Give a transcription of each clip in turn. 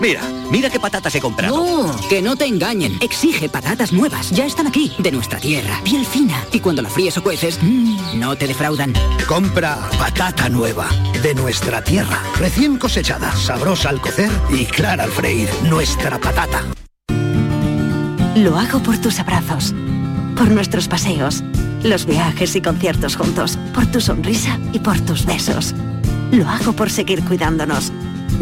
Mira, mira qué patatas he comprado. No, que no te engañen. Exige patatas nuevas. Ya están aquí, de nuestra tierra, piel fina. Y cuando la fríes o cueces, mmm, no te defraudan. Compra patata nueva, de nuestra tierra, recién cosechada, sabrosa al cocer y clara al freír. Nuestra patata. Lo hago por tus abrazos, por nuestros paseos, los viajes y conciertos juntos, por tu sonrisa y por tus besos. Lo hago por seguir cuidándonos.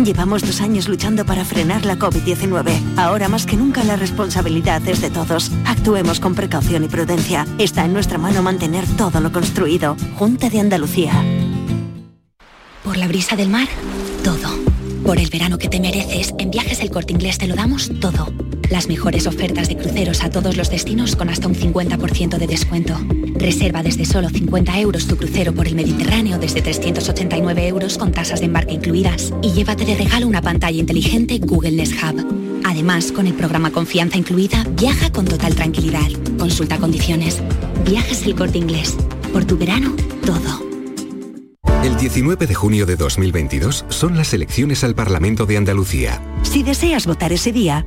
Llevamos dos años luchando para frenar la COVID-19. Ahora más que nunca la responsabilidad es de todos. Actuemos con precaución y prudencia. Está en nuestra mano mantener todo lo construido. Junta de Andalucía. Por la brisa del mar, todo. Por el verano que te mereces, en Viajes El Corte Inglés te lo damos todo. Las mejores ofertas de cruceros a todos los destinos con hasta un 50% de descuento. Reserva desde solo 50 euros tu crucero por el Mediterráneo desde 389 euros con tasas de embarque incluidas. Y llévate de regalo una pantalla inteligente Google Nest Hub. Además, con el programa Confianza incluida, viaja con total tranquilidad. Consulta condiciones. Viajes El Corte Inglés. Por tu verano, todo. El 19 de junio de 2022 son las elecciones al Parlamento de Andalucía. Si deseas votar ese día,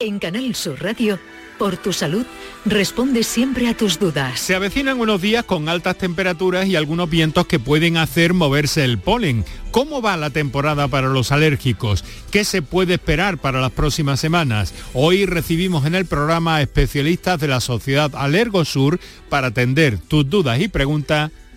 En Canal Sur Radio, por tu salud, responde siempre a tus dudas. Se avecinan unos días con altas temperaturas y algunos vientos que pueden hacer moverse el polen. ¿Cómo va la temporada para los alérgicos? ¿Qué se puede esperar para las próximas semanas? Hoy recibimos en el programa especialistas de la Sociedad Alergosur para atender tus dudas y preguntas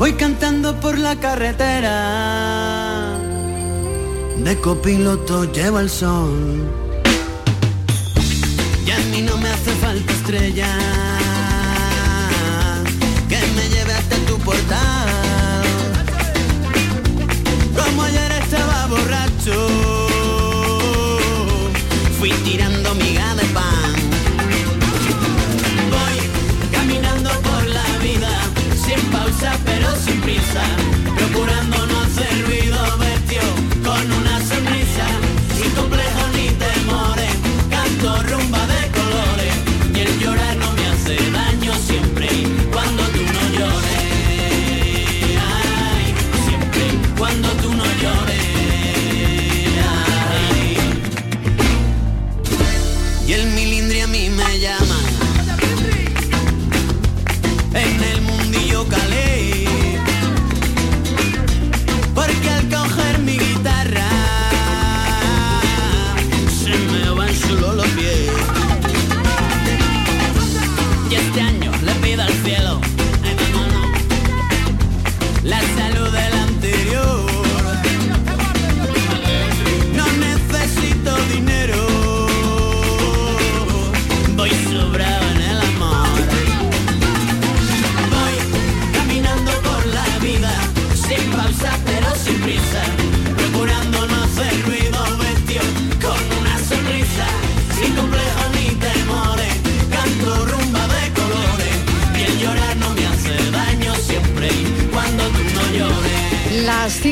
Voy cantando por la carretera. De copiloto llevo el sol. Y a mí no me hace falta estrella. Que me lleve hasta tu portal. Como ayer estaba borracho. Fui tirando miga sin prisa, procurando no hacer ruido vestido con una sonrisa, sin complejo ni temores, canto rumba de colores y el llorar no me hace daño siempre cuando tú no llores, ay, siempre cuando tú no llores. ay. Y el milindri a mí me llama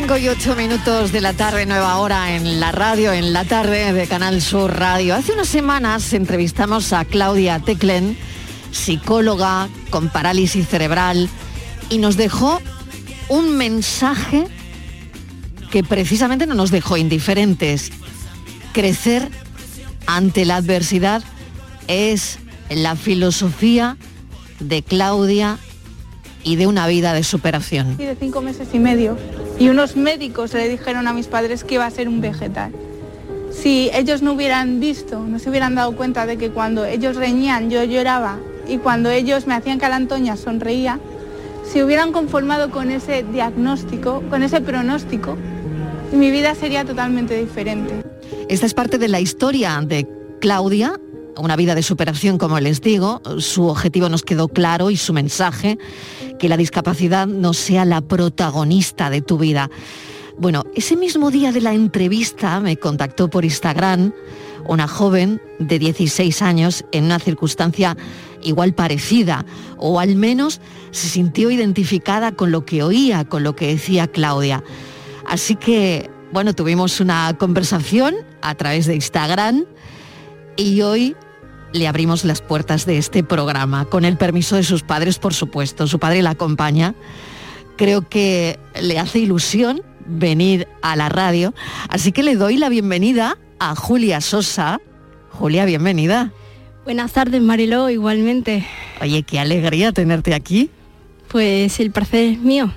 5 y 8 minutos de la tarde, nueva hora en la radio, en la tarde de Canal Sur Radio. Hace unas semanas entrevistamos a Claudia Teclen, psicóloga con parálisis cerebral, y nos dejó un mensaje que precisamente no nos dejó indiferentes. Crecer ante la adversidad es la filosofía de Claudia y de una vida de superación. y de cinco meses y medio. Y unos médicos le dijeron a mis padres que iba a ser un vegetal. Si ellos no hubieran visto, no se hubieran dado cuenta de que cuando ellos reñían yo lloraba y cuando ellos me hacían calantoña sonreía, si hubieran conformado con ese diagnóstico, con ese pronóstico, mi vida sería totalmente diferente. Esta es parte de la historia de Claudia, una vida de superación, como les digo. Su objetivo nos quedó claro y su mensaje, que la discapacidad no sea la protagonista de tu vida. Bueno, ese mismo día de la entrevista me contactó por Instagram una joven de 16 años en una circunstancia igual parecida, o al menos se sintió identificada con lo que oía, con lo que decía Claudia. Así que, bueno, tuvimos una conversación a través de Instagram y hoy le abrimos las puertas de este programa, con el permiso de sus padres, por supuesto. Su padre la acompaña. Creo que le hace ilusión venir a la radio, así que le doy la bienvenida a Julia Sosa. Julia, bienvenida. Buenas tardes, Mariló, igualmente. Oye, qué alegría tenerte aquí. Pues el placer es mío.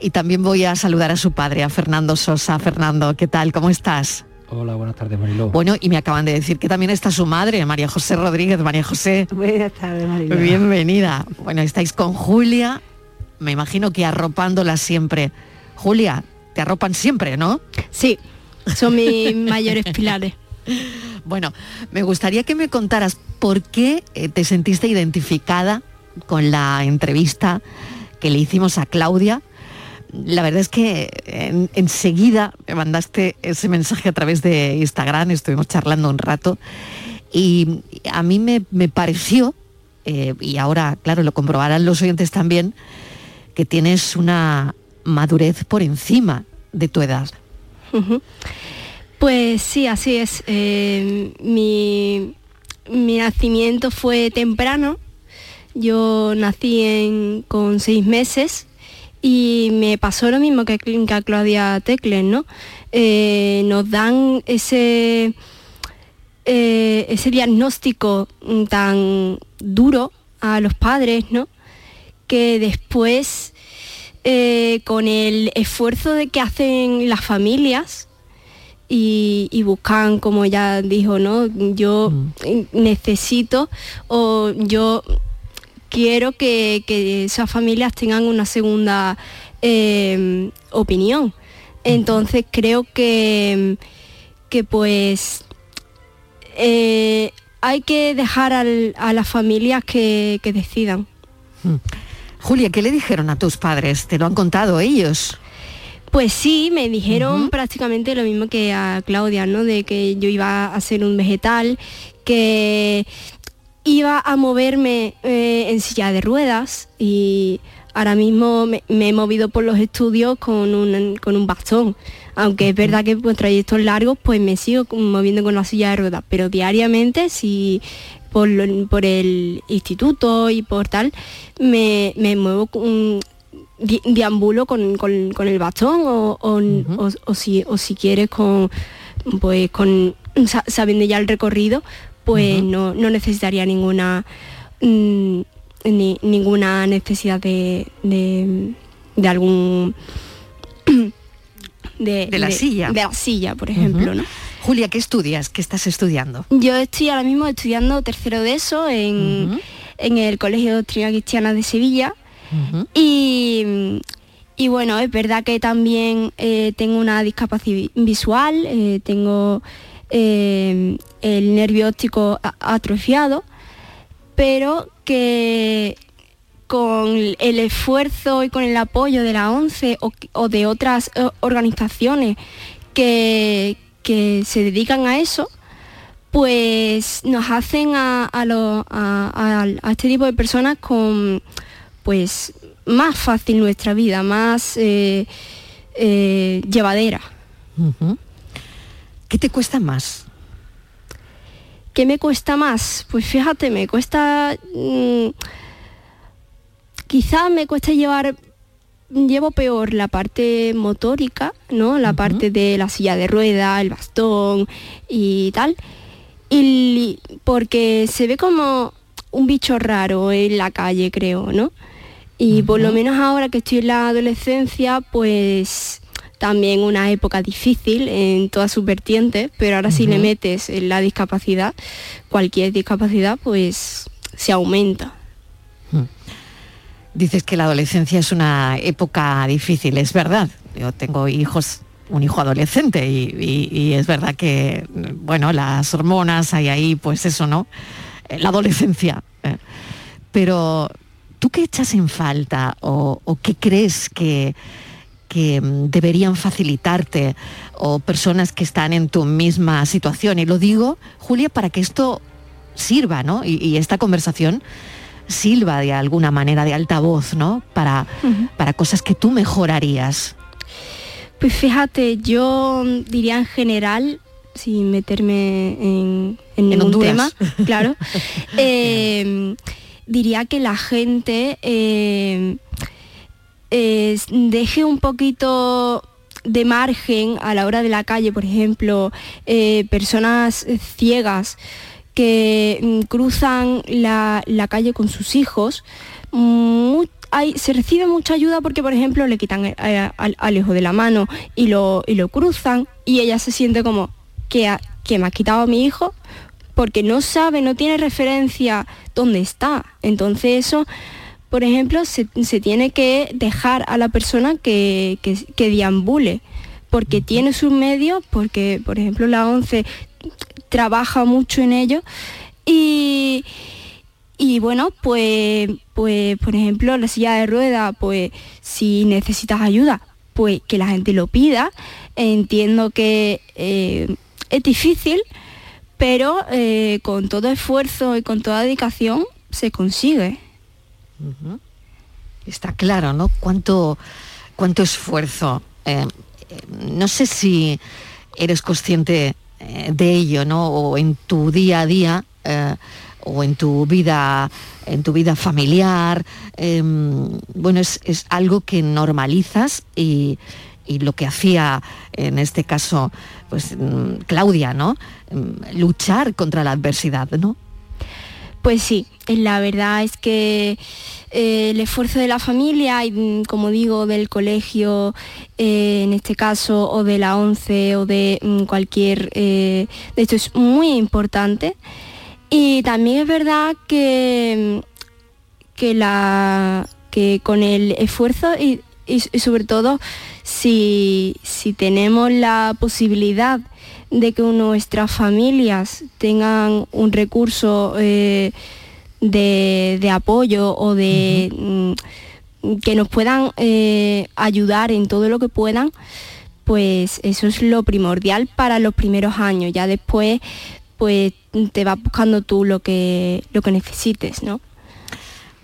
Y también voy a saludar a su padre, a Fernando Sosa. Fernando, ¿qué tal? ¿Cómo estás? Hola, buenas tardes, Mariló. Bueno, y me acaban de decir que también está su madre, María José Rodríguez. María José. Buenas tardes, Mariló. Bienvenida. Bueno, estáis con Julia, me imagino que arropándola siempre. Julia, te arropan siempre, ¿no? Sí, son mis mayores pilares. Bueno, me gustaría que me contaras por qué eh, te sentiste identificada con la entrevista que le hicimos a Claudia. La verdad es que en- enseguida me mandaste ese mensaje a través de Instagram, estuvimos charlando un rato y a mí me, me pareció, eh, y ahora, claro, lo comprobarán los oyentes también, que tienes una madurez por encima de tu edad. Pues sí, así es. Eh, mi, mi nacimiento fue temprano. Yo nací en- con seis meses y me pasó lo mismo que, que a Claudia Teclen, ¿no? Eh, nos dan ese, eh, ese diagnóstico mm, tan duro a los padres, ¿no? Que después, eh, con el esfuerzo de que hacen las familias, y, y buscan, como ella dijo, ¿no? Yo necesito o yo quiero que, que esas familias tengan una segunda eh, opinión. Entonces creo que, que pues eh, hay que dejar al- a las familias que, que decidan. Julia, ¿qué le dijeron a tus padres? ¿Te lo han contado ellos? Pues sí, me dijeron prácticamente lo mismo que a Claudia, ¿no? De que yo iba a ser un vegetal, que iba a moverme eh, en silla de ruedas y ahora mismo me, me he movido por los estudios con un, con un bastón. Aunque es verdad que por trayectos largos pues me sigo moviendo con la silla de ruedas, pero diariamente si por, lo- por el instituto y por tal me, me muevo con, di- deambulo con, con- con el bastón o, o- o- o si, o si quieres con pues con sa- sabiendo ya el recorrido pues no, no necesitaría ninguna mm, ni- ninguna necesidad de, de, de algún de, De la silla. de la silla por ejemplo. ¿no? Julia, ¿qué estudias? ¿Qué estás estudiando? Yo estoy ahora mismo estudiando tercero de eso en, en el Colegio de Doctrina Cristiana de Sevilla. Y, y bueno, es verdad que también eh, tengo una discapacidad visual, eh, tengo eh, el nervio óptico atrofiado, pero que con el esfuerzo y con el apoyo de la ONCE o, de otras eh, organizaciones que, que se dedican a eso, pues nos hacen a, a lo- a- este tipo de personas con pues más fácil nuestra vida, más eh, llevadera. ¿Qué te cuesta más? ¿Qué me cuesta más? Pues fíjate, me cuesta... mm, quizás me cuesta llevar... Llevo peor la parte motórica, ¿no? La parte de la silla de rueda, el bastón y tal. Y porque se ve como un bicho raro en la calle, creo, ¿no? Y por lo menos ahora que estoy en la adolescencia, pues también una época difícil en todas sus vertientes, pero ahora si le metes en la discapacidad, cualquier discapacidad, pues se aumenta. Dices que la adolescencia es una época difícil, es verdad. Yo tengo hijos, un hijo adolescente y, y- y es verdad que, bueno, las hormonas hay ahí, pues eso, ¿no? Eh, La adolescencia. eh. Pero, ¿tú qué echas en falta o, o qué crees que, que mm, deberían facilitarte o personas que están en tu misma situación? Y lo digo, Julia, para que esto sirva, ¿no? Y, y esta conversación sirva de alguna manera de altavoz, ¿no? Para, para cosas que tú mejorarías. Pues fíjate, yo diría en general, sin meterme en, en ningún tema, claro, eh, diría que la gente eh, deje un poquito de margen a la hora de la calle, por ejemplo, eh, personas ciegas que mm, cruzan la, la calle con sus hijos, se recibe mucha ayuda porque, por ejemplo, le quitan eh, al, al hijo de la mano y lo, y lo cruzan y ella se siente como que, ha- que me ha quitado a mi hijo porque no sabe, no tiene referencia dónde está. Entonces eso, por ejemplo, se, se tiene que dejar a la persona que, que, que deambule, porque tiene sus medios, porque, por ejemplo, la ONCE trabaja mucho en ello y, y bueno, pues, pues, por ejemplo, la silla de rueda, pues si necesitas ayuda, pues que la gente lo pida. Entiendo que eh, es difícil, pero eh, con todo esfuerzo y con toda dedicación se consigue. Está claro, ¿no? Cuánto, cuánto esfuerzo. Eh, eh, no sé si eres consciente eh, de ello, ¿no? O en tu día a día, o en tu vida, en tu vida familiar. bueno, es, es algo que normalizas y, y lo que hacía en este caso, pues mm, Claudia, ¿no? Mm, Luchar contra la adversidad, ¿no? Pues sí, eh, la verdad es que eh, el esfuerzo de la familia y, mm, como digo, del colegio, eh, en este caso, o de la ONCE o de mm, cualquier de esto es muy importante. Y también es verdad que, mm, que, la, que con el esfuerzo y, y- y sobre todo si, si tenemos la posibilidad de que nuestras familias tengan un recurso eh, de, de apoyo o de mm, que nos puedan eh, ayudar en todo lo que puedan, pues eso es lo primordial para los primeros años. Ya después, pues te vas buscando tú lo que, lo que necesites, ¿no?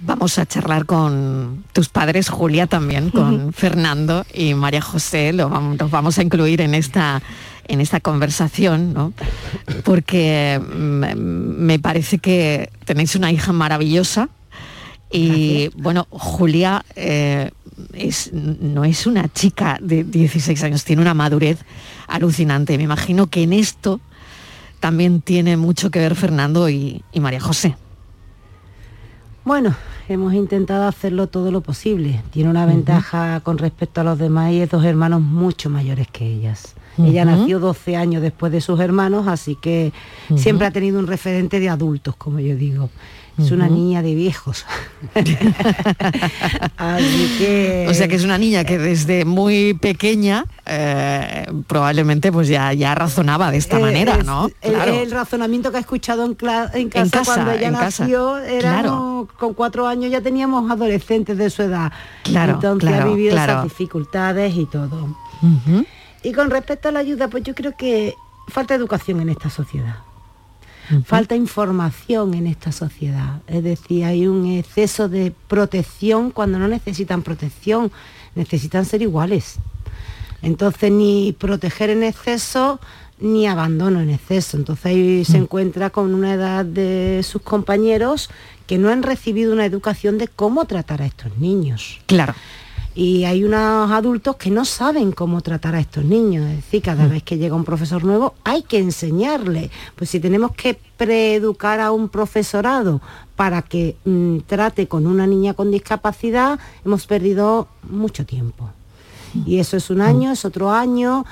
Vamos a charlar con tus padres, Julia también, con Fernando y María José, lo vamos, los vamos a incluir en esta, en esta conversación, ¿no? Porque mm, me parece que tenéis una hija maravillosa y bueno, Julia eh, es, no es una chica de 16 años, tiene una madurez alucinante. Me imagino que en esto también tiene mucho que ver Fernando y, y María José. Bueno, hemos intentado hacerlo todo lo posible. Tiene una ventaja con respecto a los demás y es dos hermanos mucho mayores que ellas. Ella nació 12 años después de sus hermanos, así que siempre ha tenido un referente de adultos, como yo digo. Es una niña de viejos. así que... O sea que es una niña que desde muy pequeña eh, probablemente pues ya, ya razonaba de esta Eh, manera, es- ¿no? El, Claro. el razonamiento que ha escuchado en, cla- en casa, casa, cuando ella en casa. nació, éramos- con cuatro años ya teníamos adolescentes de su edad. Claro, Entonces ha claro, vivido claro. esas dificultades y todo. Y con respecto a la ayuda, pues yo creo que falta educación en esta sociedad. Falta información en esta sociedad. Es decir, hay un exceso de protección cuando no necesitan protección, necesitan ser iguales. Entonces ni proteger en exceso ni abandono en exceso. Entonces ahí se encuentra con una edad de sus compañeros que no han recibido una educación de cómo tratar a estos niños. Claro. Y hay unos adultos que no saben cómo tratar a estos niños. Es decir, cada vez que llega un profesor nuevo hay que enseñarle. Pues si tenemos que preeducar a un profesorado para que mm, trate con una niña con discapacidad, hemos perdido mucho tiempo. Y eso es un año, es otro año,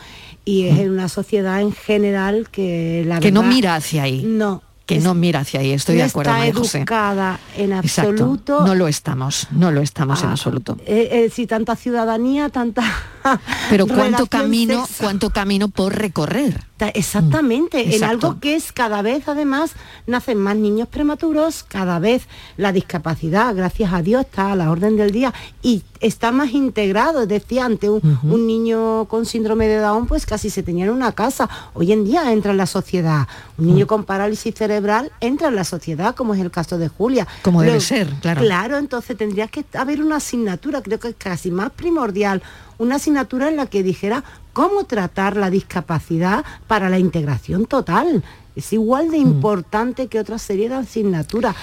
y es en una sociedad en general que la Que no mira hacia ahí. No. Que no mira hacia ahí. Estoy no de acuerdo, está María José. educada en Exacto. absoluto. No lo estamos, no lo estamos en Ah, absoluto. Eh, eh, sí, tanta ciudadanía, tanta. Pero cuánto camino, sexo- cuánto camino por recorrer. Ta- Exactamente, en algo que es cada vez además nacen más niños prematuros, cada vez la discapacidad, gracias a Dios, está a la orden del día y está más integrado. Decía ante un, un niño con síndrome de Down, pues casi se tenía en una casa. Hoy en día entra en la sociedad. Un niño con parálisis cerebral entra en la sociedad, como es el caso de Julia. Como debe ser, claro. Claro, entonces tendría que haber una asignatura, creo que es casi más primordial, una asignatura en la que dijera cómo tratar la discapacidad para la integración total. Es igual de Mm. importante que otra serie de asignaturas.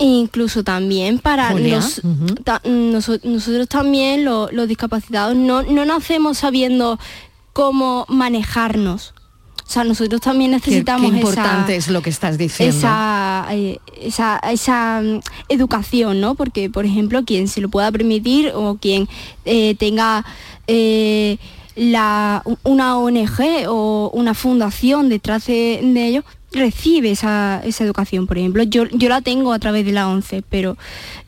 Incluso también para nos- ta- nosotros también lo- los discapacitados no, no nacemos sabiendo cómo manejarnos. O sea, nosotros también necesitamos qué esa- importante es lo que estás diciendo. esa, eh, esa, esa, mm, educación, ¿no? Porque, por ejemplo, quien se lo pueda permitir o quien eh, tenga eh, la, una ONG o una fundación detrás de, de ellos, recibe esa, esa educación. Por ejemplo, yo, yo la tengo a través de la ONCE, pero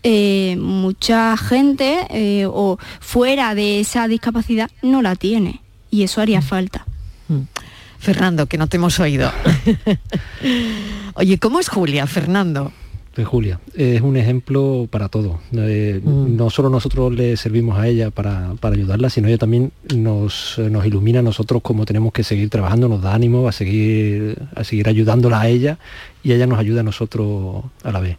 eh, mucha gente eh, o fuera de esa discapacidad no la tiene y eso haría falta. Fernando, que no te hemos oído. Oye, ¿cómo es Julia, Fernando? De Julia. Es un ejemplo para todo. Eh, Mm. No solo nosotros le servimos a ella para, para ayudarla, sino ella también nos, eh, nos ilumina a nosotros cómo tenemos que seguir trabajando, nos da ánimo a seguir, a seguir ayudándola a ella y ella nos ayuda a nosotros a la vez.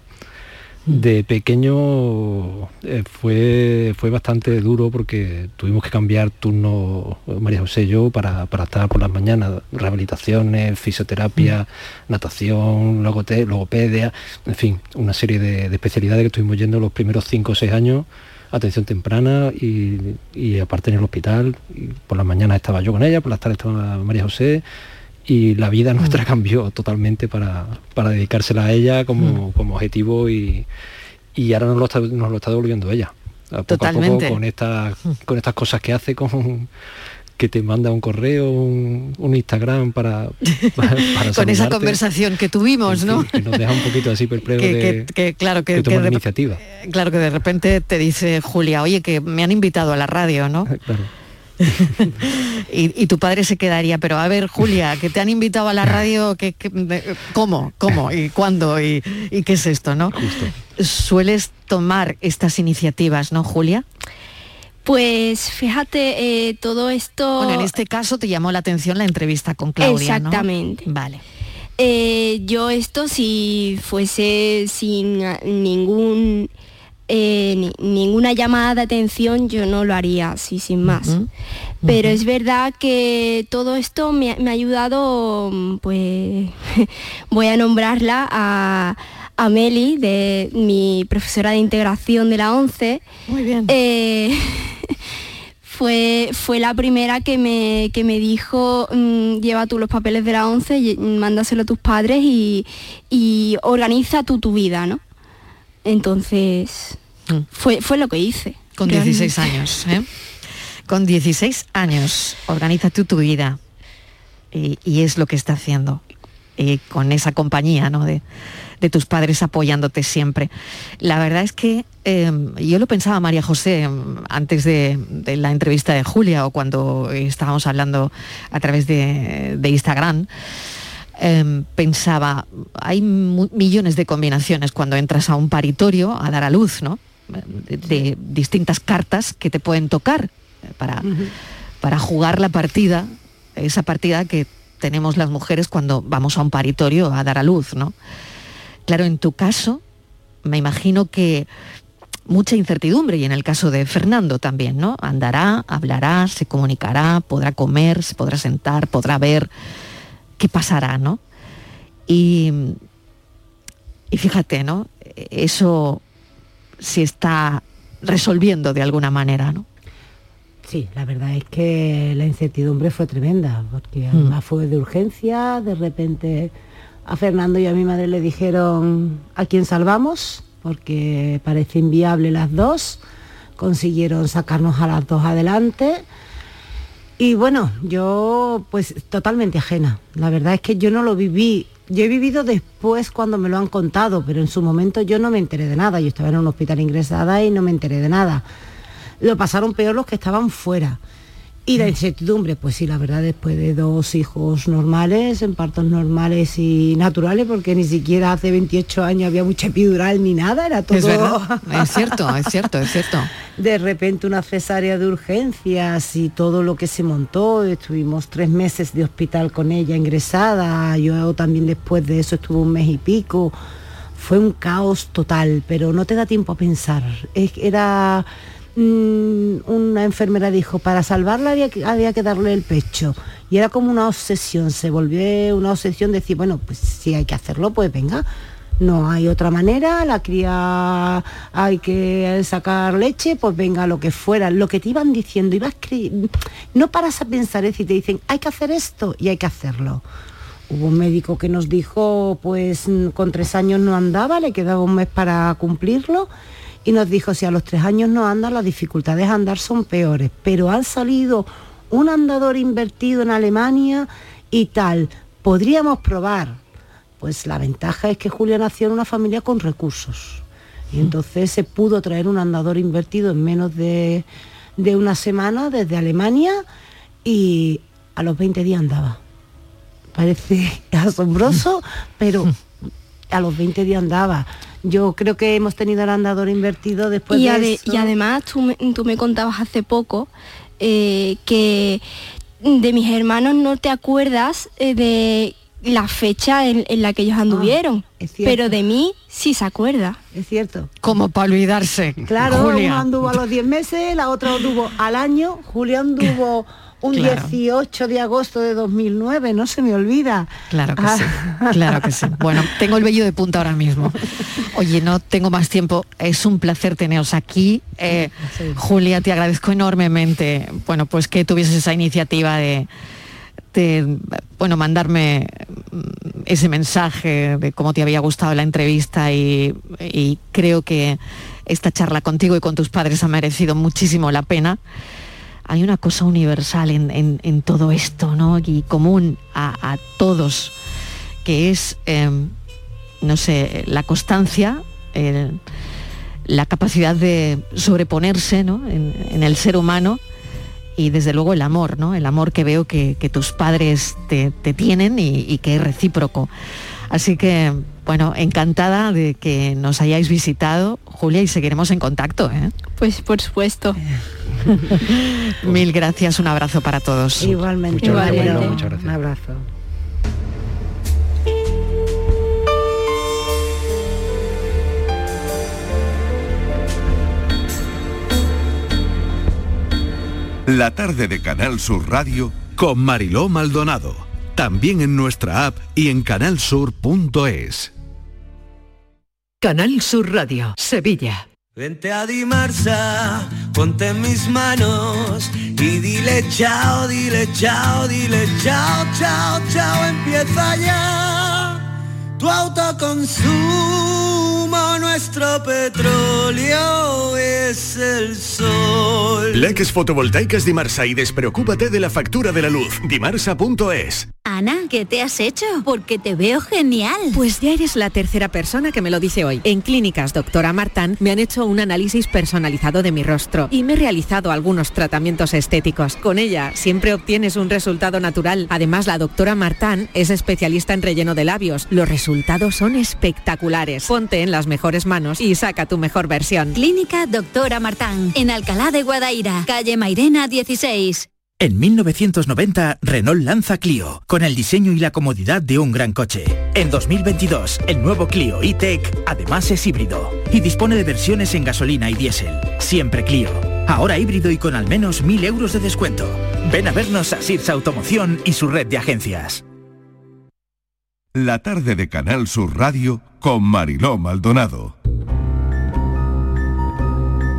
De pequeño eh, fue, fue bastante duro porque tuvimos que cambiar turno eh, María José y yo para, para estar por las mañanas, rehabilitaciones, fisioterapia, natación, logote- logopedia, en fin, una serie de, de especialidades que estuvimos yendo los primeros cinco o seis años, atención temprana y, y aparte en el hospital, y por las mañanas estaba yo con ella, por las tardes estaba María José y la vida nuestra cambió totalmente para, para dedicársela a ella como, como objetivo y, y ahora nos lo está, nos lo está devolviendo ella. A poco Totalmente. a poco con estas con estas cosas que hace con que te manda un correo, un, un Instagram para, para, para Con esa conversación que tuvimos, ¿no? que nos deja un poquito así perplejo Que- de, que- que, claro, que- de tomar iniciativa. Claro que de repente te dice Julia, oye, que me han invitado a la radio, ¿no? Claro. y, y tu padre se quedaría, pero a ver, Julia, que te han invitado a la radio, que, que- ¿cómo? ¿Cómo? ¿Y cuándo? ¿Y, y qué es esto, no? Sueles tomar estas iniciativas, ¿no, Julia? Pues fíjate, eh, todo esto... Bueno, en este caso te llamó la atención la entrevista con Claudia, ¿no? Exactamente. Vale. Eh, yo esto si fuese sin ningún eh, ni- ninguna llamada de atención yo no lo haría así sin más. Pero es verdad que todo esto me, ha- me ha ayudado, mm, pues voy a nombrarla a, a Meli, de mi profesora de integración de la 11. Muy bien. fue, fue la primera que me, que me dijo, mm, lleva tú los papeles de la 11, y- mándaselo a tus padres y, y organiza tú tu vida, ¿no? Entonces, fue, fue lo que hice. Mm. Con realmente. 16 años, ¿eh? Con 16 años, organiza tú tu vida. Y, y es lo que está haciendo. Y con esa compañía, ¿no? De, de tus padres apoyándote siempre. La verdad es que eh, yo lo pensaba, María José, mm, antes de, de la entrevista de Julia o cuando estábamos hablando a través de, de Instagram, eh, pensaba, hay millones de combinaciones cuando entras a un paritorio a dar a luz, ¿no? De, de distintas cartas que te pueden tocar eh, para, para jugar la partida, esa partida que tenemos las mujeres cuando vamos a un paritorio a dar a luz, ¿no? Claro, en tu caso, me imagino que mucha incertidumbre y en el caso de Fernando también, ¿no? Andará, hablará, se comunicará, podrá comer, se podrá sentar, podrá ver qué pasará, ¿no? Y, y fíjate, ¿no? Eso se está resolviendo de alguna manera, ¿no? Sí, la verdad es que la incertidumbre fue tremenda, porque Mm. además fue de urgencia, de repente a Fernando y a mi madre le dijeron a quién salvamos, porque parece inviable las dos, consiguieron sacarnos a las dos adelante. Y bueno, yo pues totalmente ajena. La verdad es que yo no lo viví Yo he vivido después cuando me lo han contado, pero en su momento yo no me enteré de nada. Yo estaba en un hospital ingresada y no me enteré de nada. Lo pasaron peor los que estaban fuera. Y la incertidumbre, pues sí, la verdad, después de dos hijos normales, en partos normales y naturales, porque ni siquiera hace 28 años había mucha epidural ni nada, era todo... Es verdad, es cierto, es cierto, es cierto. De repente una cesárea de urgencias y todo lo que se montó, estuvimos tres meses de hospital con ella ingresada, yo también después de eso estuve un mes y pico, fue un caos total, pero no te da tiempo a pensar, es, era Mm, una enfermera dijo, para salvarla había que, darle el pecho. Y era como una obsesión, se volvió una obsesión de decir, bueno, pues si hay que hacerlo, pues venga. No hay otra manera, la cría hay que sacar leche, pues venga, lo que fuera. Lo que te iban diciendo, ibas no paras a pensar, es decir, te dicen, hay que hacer esto y hay que hacerlo. Hubo un médico que nos dijo, pues con tres años no andaba, le quedaba un mes para cumplirlo y nos dijo, si a los tres años no anda, las dificultades de andar son peores, pero han salido un andador invertido en Alemania y tal, podríamos probar. Pues la ventaja es que Julia nació en una familia con recursos. Y entonces se pudo traer un andador invertido en menos de, de una semana desde Alemania y a los 20 días andaba. Parece asombroso, pero a los 20 días andaba yo creo que hemos tenido el andador invertido después y de Y además tú me, tú me contabas hace poco eh, que de mis hermanos no te acuerdas eh, de la fecha en, la que ellos anduvieron. Ah, pero de mí sí se acuerda. Es cierto. Como para olvidarse. Claro, uno anduvo a los 10 meses, la otra anduvo al año, Julián anduvo un 18 de agosto de 2009, no se me olvida. Claro que sí, ah. claro que sí. Bueno, tengo el vello de punta ahora mismo. Oye, no tengo más tiempo, es un placer teneros aquí. Eh, Julia, te agradezco enormemente, bueno, pues que tuvieses esa iniciativa de, bueno, mandarme ese mensaje de cómo te había gustado la entrevista y creo que esta charla contigo y con tus padres ha merecido muchísimo la pena hay una cosa universal en, todo esto, ¿no? Y común a, todos, que es, em, no sé, la constancia, la capacidad de sobreponerse en, el ser humano y desde luego el amor, ¿no? El amor que veo que, tus padres te, tienen y, que es recíproco. Así que, bueno, encantada de que nos hayáis visitado, Julia, y seguiremos en contacto. ¿eh? Pues por supuesto. Mil gracias, un abrazo para todos. Igualmente, Muchas gracias. Un abrazo. La tarde de Canal Sur Radio con Mariló Maldonado. También en nuestra app y en canalsur.es. Canal Sur Radio, Sevilla. Vente a Dimarsa, ponte en mis manos y dile chao, dile chao, dile chao, chao, chao, empieza ya tu autoconsumo, nuestro petróleo es el sol. Leques fotovoltaicas Dimarsa y despreocúpate de la factura de la luz. Dimarsa.es Ana, ¿qué te has hecho? Porque te veo genial. Pues ya eres la tercera persona que me lo dice hoy. En Clínicas Doctora Martán me han hecho un análisis personalizado de mi rostro y me he realizado algunos tratamientos estéticos. Con ella siempre obtienes un resultado natural. Además, la doctora Martán es especialista en relleno de labios. Los resultados son espectaculares. Ponte en las mejores manos y saca tu mejor versión. Clínica Doctora Martán, en Alcalá de Guadaira, calle Mairena 16. En 1990, Renault lanza Clio, con el diseño y la comodidad de un gran coche. En 2022, el nuevo Clio E-Tech además es híbrido y dispone de versiones en gasolina y diésel. Siempre Clio. Ahora híbrido y con al menos 1.000 euros de descuento. Ven a vernos a Sirsa Automoción y su red de agencias. La tarde de Canal Sur Radio con Mariló Maldonado.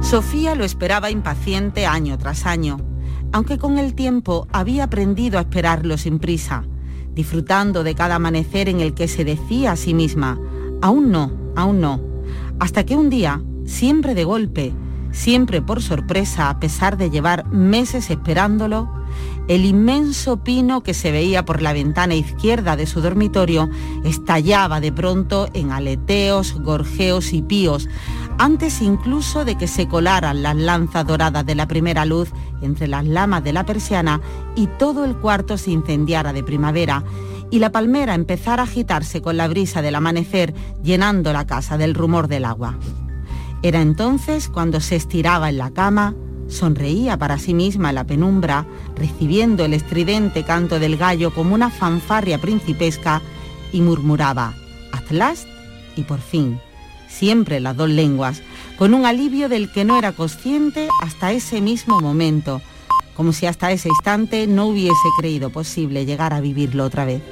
Sofía lo esperaba impaciente año tras año aunque con el tiempo había aprendido a esperarlo sin prisa, disfrutando de cada amanecer en el que se decía a sí misma, aún no, aún no, hasta que un día, siempre de golpe, siempre por sorpresa, a pesar de llevar meses esperándolo, El inmenso pino que se veía por la ventana izquierda de su dormitorio estallaba de pronto en aleteos, gorjeos y píos, antes incluso de que se colaran las lanzas doradas de la primera luz entre las lamas de la persiana y todo el cuarto se incendiara de primavera y la palmera empezara a agitarse con la brisa del amanecer, llenando la casa del rumor del agua. Era entonces cuando se estiraba en la cama, sonreía para sí misma la penumbra, recibiendo el estridente canto del gallo como una fanfarria principesca y murmuraba, at last y por fin, siempre las dos lenguas, con un alivio del que no era consciente hasta ese mismo momento, como si hasta ese instante no hubiese creído posible llegar a vivirlo otra vez.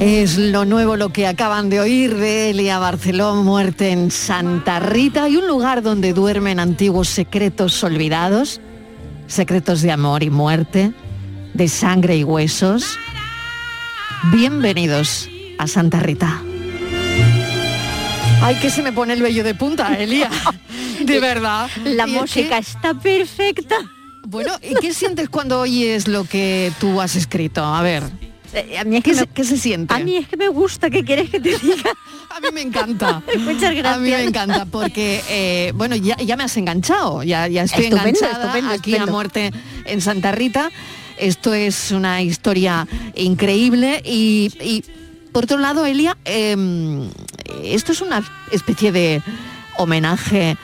Es lo nuevo lo que acaban de oír de Elia Barceló, muerte en Santa Rita y un lugar donde duermen antiguos secretos olvidados, secretos de amor y muerte, de sangre y huesos. Bienvenidos a Santa Rita. Ay, que se me pone el vello de punta, Elia. De verdad. La es música que- está perfecta. Bueno, ¿y qué sientes cuando oyes lo que tú has escrito? A ver. Eh, A mí es ¿Qué que se- siente? A mí es que me gusta, ¿qué quieres que te diga? A mí me encanta. Muchas gracias. A mí me encanta porque, eh, bueno, ya, ya me has enganchado, ya, ya estoy Estupendo, enganchada estupendo, aquí estupendo. a muerte en Santa Rita. Esto es una historia increíble y, y, por otro lado, Elia, eh, esto es una especie de homenaje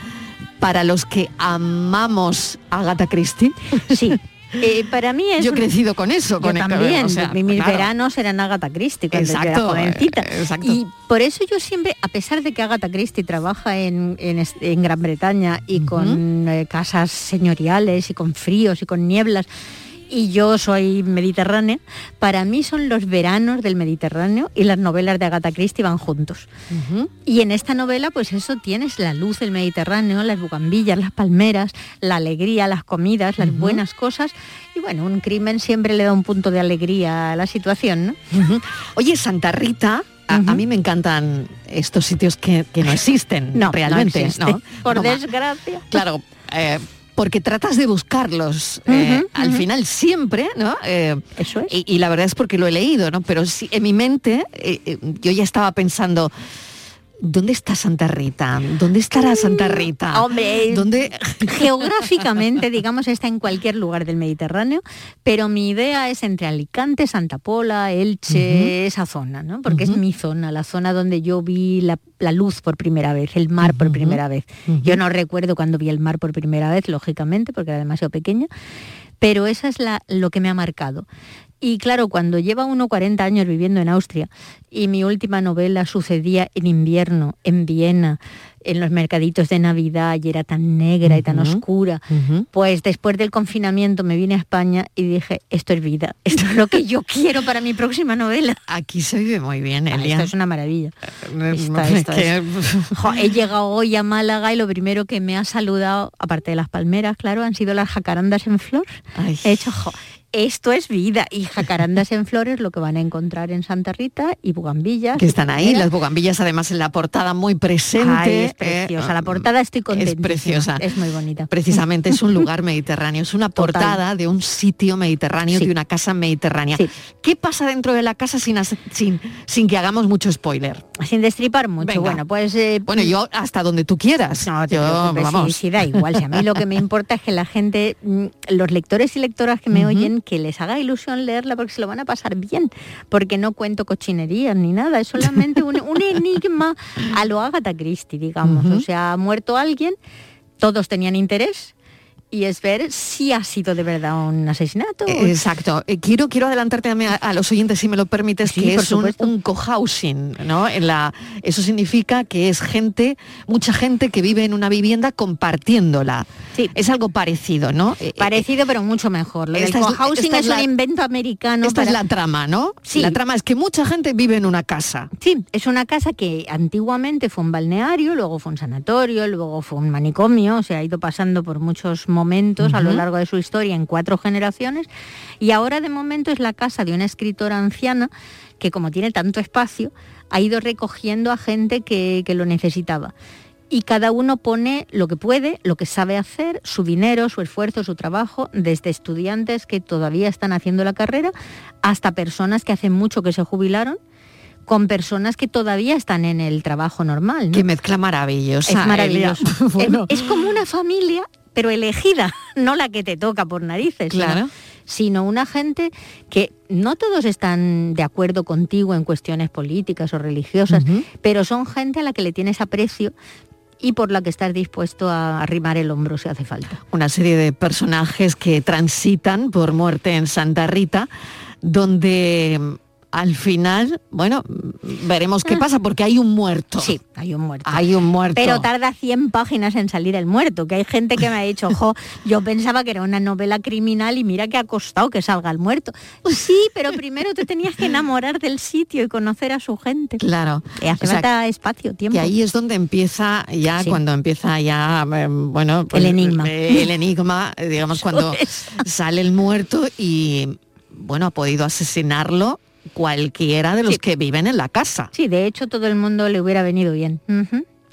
para los que amamos a Agatha Christie. Sí. Eh, para mí es Yo he crecido con eso, Yo con también, o sea, mi- mis claro. veranos eran Agatha Christie cuando yo era jovencita. eh, exacto. Y por eso yo siempre, a pesar de que Agatha Christie trabaja en, en Gran Bretaña y con eh, casas señoriales y con fríos y con nieblas, y yo soy mediterránea, para mí son los veranos del Mediterráneo y las novelas de Agatha Christie van juntos. Y en esta novela, pues eso tienes la luz del Mediterráneo, las bugambillas, las palmeras, la alegría, las comidas, las buenas cosas. Y bueno, un crimen siempre le da un punto de alegría a la situación, ¿no? Oye, Santa Rita, a, a mí me encantan estos sitios que, que no existen No, no realmente. existe. ¿no? Por desgracia. Claro, eh, porque tratas de buscarlos. eh, al final siempre, ¿no? Eh, Eso es. y, y la verdad es porque lo he leído, ¿no? Pero sí, en mi mente eh, yo ya estaba pensando. ¿Dónde está Santa Rita? ¿Dónde estará Santa Rita? Mm, Hombre, ¿Dónde? Geográficamente, digamos, está en cualquier lugar del Mediterráneo, pero mi idea es entre Alicante, Santa Pola, Elche, esa zona, ¿no? Porque es mi zona, la zona donde yo vi la, la luz por primera vez, el mar por primera vez. Yo no recuerdo cuando vi el mar por primera vez, lógicamente, porque era demasiado pequeña, pero esa es la, lo que me ha marcado. Y claro, cuando lleva uno 40 años viviendo en Austria y mi última novela sucedía en invierno, en Viena, en los mercaditos de Navidad y era tan negra y tan oscura, pues después del confinamiento me vine a España y dije, esto es vida, esto es lo que yo quiero para mi próxima novela. Aquí se vive muy bien, Ah, Elia. esto es una maravilla. Esta- esta es- Jo, he llegado hoy a Málaga y lo primero que me ha saludado, aparte de las palmeras, claro, han sido las jacarandas en flor. Ay. He hecho, jo, esto es vida. Y jacarandas en flores lo que van a encontrar en Santa Rita y bugambillas. que están ahí, las bugambillas además en la portada muy presente. Ay, es eh, preciosa. La portada estoy contenta. Es preciosa. Es muy bonita. Precisamente es un lugar mediterráneo, es una Total. portada de un sitio mediterráneo, Sí. de una casa mediterránea. Sí. ¿Qué pasa dentro de la casa sin, sin, sin que hagamos mucho spoiler? Sin destripar mucho. Venga. Bueno, pues... eh, Bueno, yo hasta donde tú quieras. No te Yo, vamos. sí, sí, da igual. Si a mí lo que me importa es que la gente, mm, los lectores y lectoras que me oyen, que les haga ilusión leerla porque se lo van a pasar bien. Porque no cuento cochinerías ni nada, es solamente un, un enigma a lo Agatha Christie, digamos. O sea, ha muerto alguien, todos tenían interés. Y es ver si ha sido de verdad un asesinato. Exacto. Eh, quiero, quiero adelantarte también a, a los oyentes, si me lo permites, Sí, que es un, un cohousing, ¿no? En la, eso significa que es gente, mucha gente que vive en una vivienda compartiéndola. Sí. Es algo parecido, ¿no? Eh, Parecido, pero mucho mejor. Lo del es- cohousing es, es la- un invento americano. Esta es la trama, ¿no? Sí. La trama es que mucha gente vive en una casa. Sí, es una casa que antiguamente fue un balneario, luego fue un sanatorio, luego fue un manicomio, se ha ido pasando por muchos momentos a lo largo de su historia en cuatro generaciones y ahora de momento es la casa de una escritora anciana que como tiene tanto espacio ha ido recogiendo a gente que, que lo necesitaba. Y cada uno pone lo que puede, lo que sabe hacer, su dinero, su esfuerzo, su trabajo, desde estudiantes que todavía están haciendo la carrera hasta personas que hace mucho que se jubilaron con personas que todavía están en el trabajo normal. ¿no? Qué mezcla maravillosa. Es maravilloso. Elia. Bueno. es, es como una familia, pero elegida, no la que te toca por narices, sino- Claro. sino, una gente que no todos están de acuerdo contigo en cuestiones políticas o religiosas, pero son gente a la que le tienes aprecio y por la que estás dispuesto a arrimar el hombro si hace falta. una serie de personajes que transitan por muerte en Santa Rita, donde al final, bueno, veremos qué pasa, porque hay un muerto. Sí, hay un muerto. Hay un muerto. Pero tarda 100 páginas en salir el muerto, que hay gente que me ha dicho, ojo, yo pensaba que era una novela criminal y mira que ha costado que salga el muerto. Sí, pero primero te tenías que enamorar del sitio y conocer a su gente. Claro. Y hace O sea, falta espacio, tiempo. Que ahí es donde empieza ya, Sí. cuando empieza ya, eh, bueno, pues, El enigma. eh, el enigma, digamos, cuando sale el muerto y, bueno, ha podido asesinarlo cualquiera de los que viven en la casa. Sí, de hecho todo el mundo le hubiera venido bien.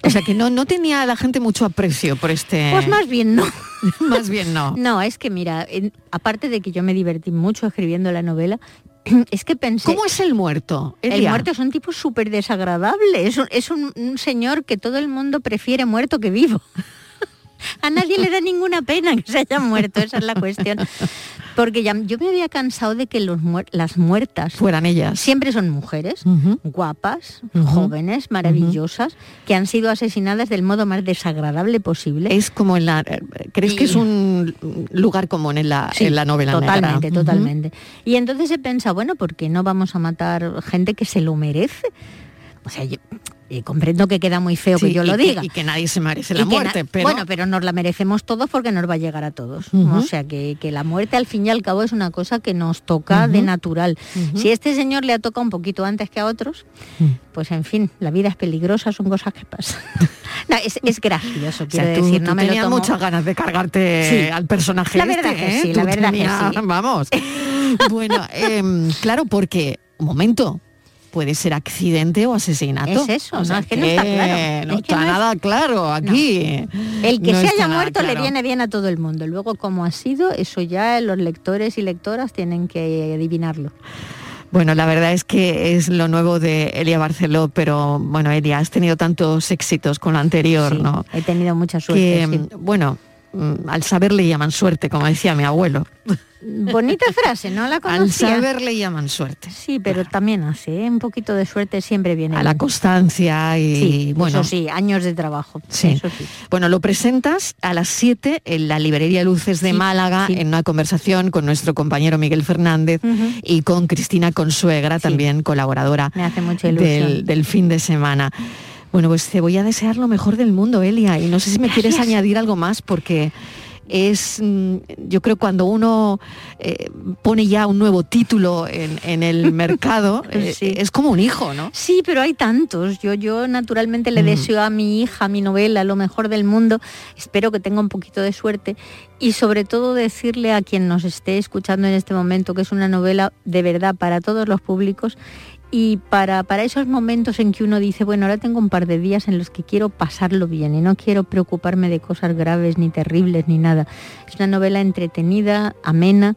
O sea que no, no tenía la gente mucho aprecio por este... Pues más bien no. más bien no. No, es que mira, en- aparte de que yo me divertí mucho escribiendo la novela, es que pensé... ¿Cómo es el muerto? El muerto es un tipo súper desagradable, es, un, es un- un señor que todo el mundo prefiere muerto que vivo. A nadie le da ninguna pena que se haya muerto, esa es la cuestión. Porque ya, yo me había cansado de que los muer- las muertas fueran ellas. Siempre son mujeres, guapas, jóvenes, maravillosas, que han sido asesinadas del modo más desagradable posible. Es como en la... ¿Crees que es un lugar común en la, Sí, en la novela? Totalmente, totalmente. Y entonces he pensado, bueno, ¿por qué no vamos a matar gente que se lo merece? O sea, yo eh, comprendo que queda muy feo Sí, que yo y lo que- diga. y que nadie se merece Y la muerte, pero... Bueno, pero nos la merecemos todos porque nos va a llegar a todos. O sea, que, que la muerte al fin y al cabo es una cosa que nos toca de natural. Si este señor le ha tocado un poquito antes que a otros, pues en fin, la vida es peligrosa, son cosas que pasan. No, es, es gracioso, O quiero sea, tú, decir, tú no me lo tenías tomo- muchas ganas de cargarte Sí. al personaje La verdad este, que ¿eh? sí, la verdad que tenías- sí. Vamos. bueno, claro, porque, un momento, puede ser accidente o asesinato. Es eso, O no, es que no está claro. No Es está es- nada claro aquí. El que No se haya muerto le viene bien a todo el mundo. Luego, como ha sido, eso ya los lectores y lectoras tienen que adivinarlo. Bueno, la verdad es que es lo nuevo de Elia Barceló, pero bueno, Elia, has tenido tantos éxitos con lo anterior, Sí, ¿no? He tenido mucha suerte. Que, sí. bueno, al saber le llaman suerte, como decía mi abuelo. Bonita frase, ¿no la Al conocía? saber le llaman suerte. Sí, pero también hace, ¿eh? un poquito de suerte siempre viene. A la constancia y Sí, bueno. eso sí, años de trabajo. Sí. Eso sí. Bueno, lo presentas a las 7 en la librería Luces de Sí, Málaga, en una conversación con nuestro compañero Miguel Fernández y con Cristina Consuegra, también colaboradora Me hace mucha del fin de semana. Bueno, pues te voy a desear lo mejor del mundo, Elia, y no sé si me quieres añadir algo más porque es, mm, yo creo, cuando uno eh, pone ya un nuevo título en, en el mercado, eh, es como un hijo, ¿no? Sí, pero hay tantos. Yo, yo naturalmente le Mm. deseo a mi hija, a mi novela, lo mejor del mundo. Espero que tenga un poquito de suerte. Y sobre todo decirle a quien nos esté escuchando en este momento que es una novela de verdad para todos los públicos y para, para esos momentos en que uno dice, bueno, ahora tengo un par de días en los que quiero pasarlo bien y no quiero preocuparme de cosas graves ni terribles ni nada. Es una novela entretenida, amena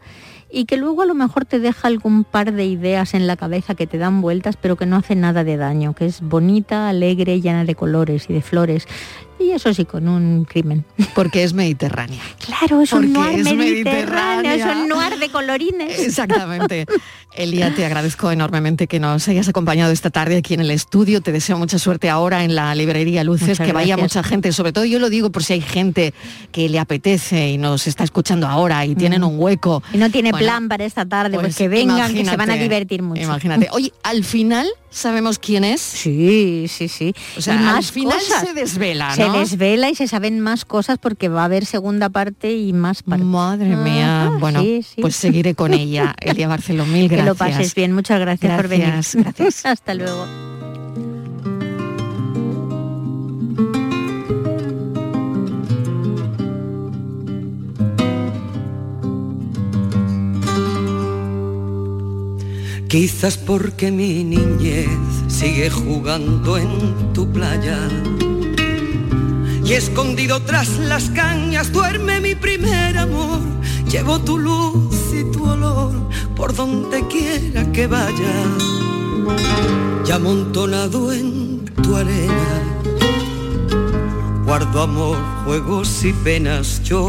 y que luego a lo mejor te deja algún par de ideas en la cabeza que te dan vueltas, pero que no hace nada de daño, que es bonita, alegre, llena de colores y de flores. Y eso sí, con un crimen. Porque es mediterránea. Claro, es Porque un noir es mediterráneo, es un noir de colorines. Exactamente. Elia, te agradezco enormemente que nos hayas acompañado esta tarde aquí en el estudio. Te deseo mucha suerte ahora en la librería Luces, Muchas que vaya gracias. mucha gente. Sobre todo yo lo digo por si hay gente que le apetece y nos está escuchando ahora y tienen un hueco. Y no tiene Bueno, plan para esta tarde, pues, pues que vengan, que se van a divertir mucho. Imagínate. Oye, al final sabemos quién es. Sí, sí, sí. O sea, Y al final cosas. se desvela, Se ¿no? desvela y se saben más cosas porque va a haber segunda parte y más parte. Madre mía. Ajá, bueno, sí, sí. pues seguiré con ella. Elia Barceló, mil Que gracias. lo pases bien. Muchas gracias, por venir. Gracias, gracias. Hasta luego. Quizás porque mi niñez sigue jugando en tu playa. Y escondido tras las cañas duerme mi primer amor. Llevo tu luz y tu olor por donde quiera que vaya. Y amontonado en tu arena. Guardo amor, juegos y penas yo.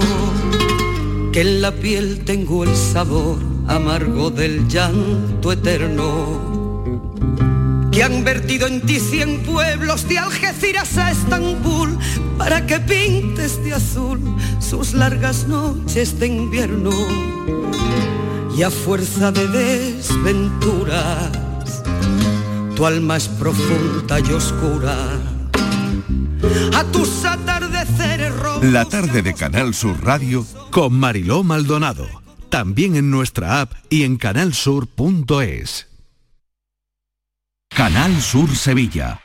Que en la piel tengo el sabor amargo del llanto eterno que han vertido en ti cien pueblos de Algeciras a Estambul para que pintes de azul sus largas noches de invierno y a fuerza de desventuras tu alma es profunda y oscura a tus atardeceres rojos La tarde de Canal Sur Radio con Mariló Maldonado. También en nuestra app y en canalsur.es. Canal Sur Sevilla.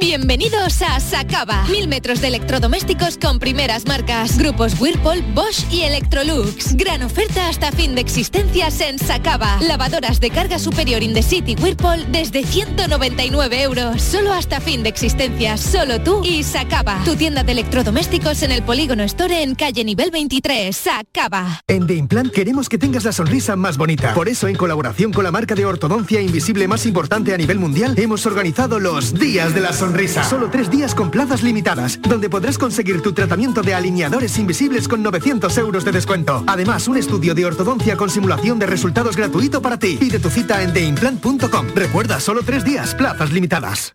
Bienvenidos a Sacaba. Mil metros de electrodomésticos con primeras marcas. Grupos Whirlpool, Bosch y Electrolux. Gran oferta hasta fin de existencias en Sacaba. Lavadoras de carga superior in the city Whirlpool desde 199 euros. Solo hasta fin de existencias. Solo tú y Sacaba. Tu tienda de electrodomésticos en el Polígono Store en calle nivel 23. Sacaba. En The Implant queremos que tengas la sonrisa más bonita. Por eso, en colaboración con la marca de ortodoncia invisible más importante a nivel mundial, hemos organizado los Días de la Sonrisa. Solo tres días con plazas limitadas, donde podrás conseguir tu tratamiento de alineadores invisibles con 900 euros de descuento. Además, un estudio de ortodoncia con simulación de resultados gratuito para ti. Pide tu cita en theimplant.com. Recuerda, solo tres días, plazas limitadas.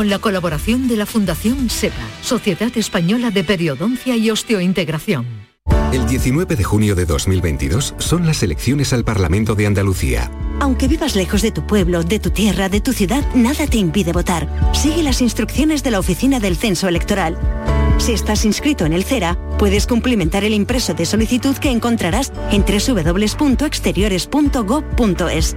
Con la colaboración de la Fundación SEPA, Sociedad Española de Periodoncia y Osteointegración. El 19 de junio de 2022 son las elecciones al Parlamento de Andalucía. Aunque vivas lejos de tu pueblo, de tu tierra, de tu ciudad, nada te impide votar. Sigue las instrucciones de la Oficina del Censo Electoral. Si estás inscrito en el CERA, puedes cumplimentar el impreso de solicitud que encontrarás en www.exteriores.gov.es.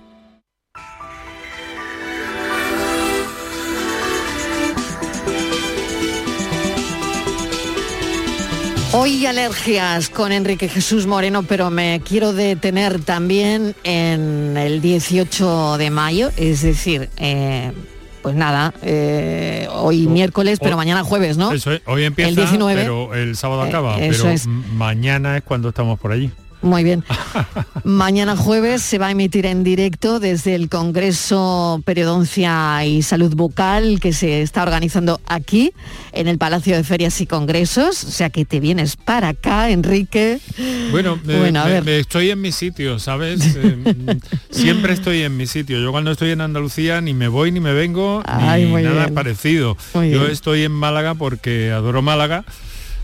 Hoy alergias con Enrique Jesús Moreno, pero me quiero detener también en el 18 de mayo, es decir, eh, pues nada, eh, hoy miércoles, pero mañana jueves, ¿no? Eso es, hoy empieza, el 19, pero el sábado Eh, acaba, eso pero es. mañana es cuando estamos por allí. Muy bien. Mañana jueves se va a emitir en directo desde el Congreso Periodoncia y Salud Bucal que se está organizando aquí en el Palacio de Ferias y Congresos. O sea que te vienes para acá, Enrique. Bueno, me- Bueno, a me- ver. me estoy en mi sitio, ¿sabes? Eh, mm, siempre estoy en mi sitio. Yo cuando estoy en Andalucía ni me voy ni me vengo Ay, ni nada bien. parecido. Muy Yo bien. estoy en Málaga porque adoro Málaga.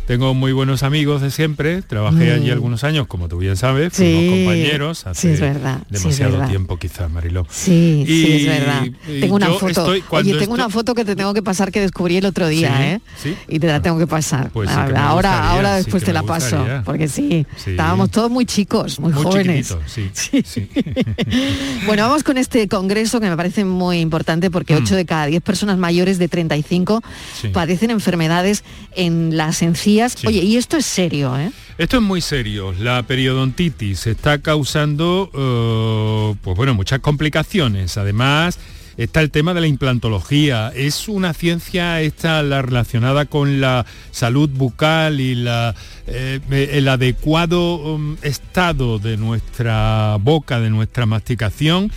Tengo muy buenos amigos de siempre, trabajé Mm. allí algunos años, como tú bien sabes, Sí, fuimos compañeros hace sí, es verdad, sí, es demasiado verdad. tiempo quizás, Mariló. Sí, sí, es verdad. Tengo una foto. estoy- Oye, tengo una foto que te tengo que pasar que descubrí el otro día, Sí, ¿eh? sí. Y te la tengo que pasar. Pues sí ahora, ahora sí después te la paso. Porque sí, Sí. estábamos todos muy chicos, muy, Muy jóvenes. sí, sí. Bueno, vamos con este congreso que me parece muy importante porque Mm. 8 de cada 10 personas mayores de 35 Sí. padecen enfermedades en las encías. Sí. Oye, y esto es serio, ¿eh? Esto es muy serio. La periodontitis está causando, eh, pues bueno, muchas complicaciones. Además, está el tema de la implantología. Es una ciencia esta la relacionada con la salud bucal y la, eh, el adecuado um, estado de nuestra boca, de nuestra masticación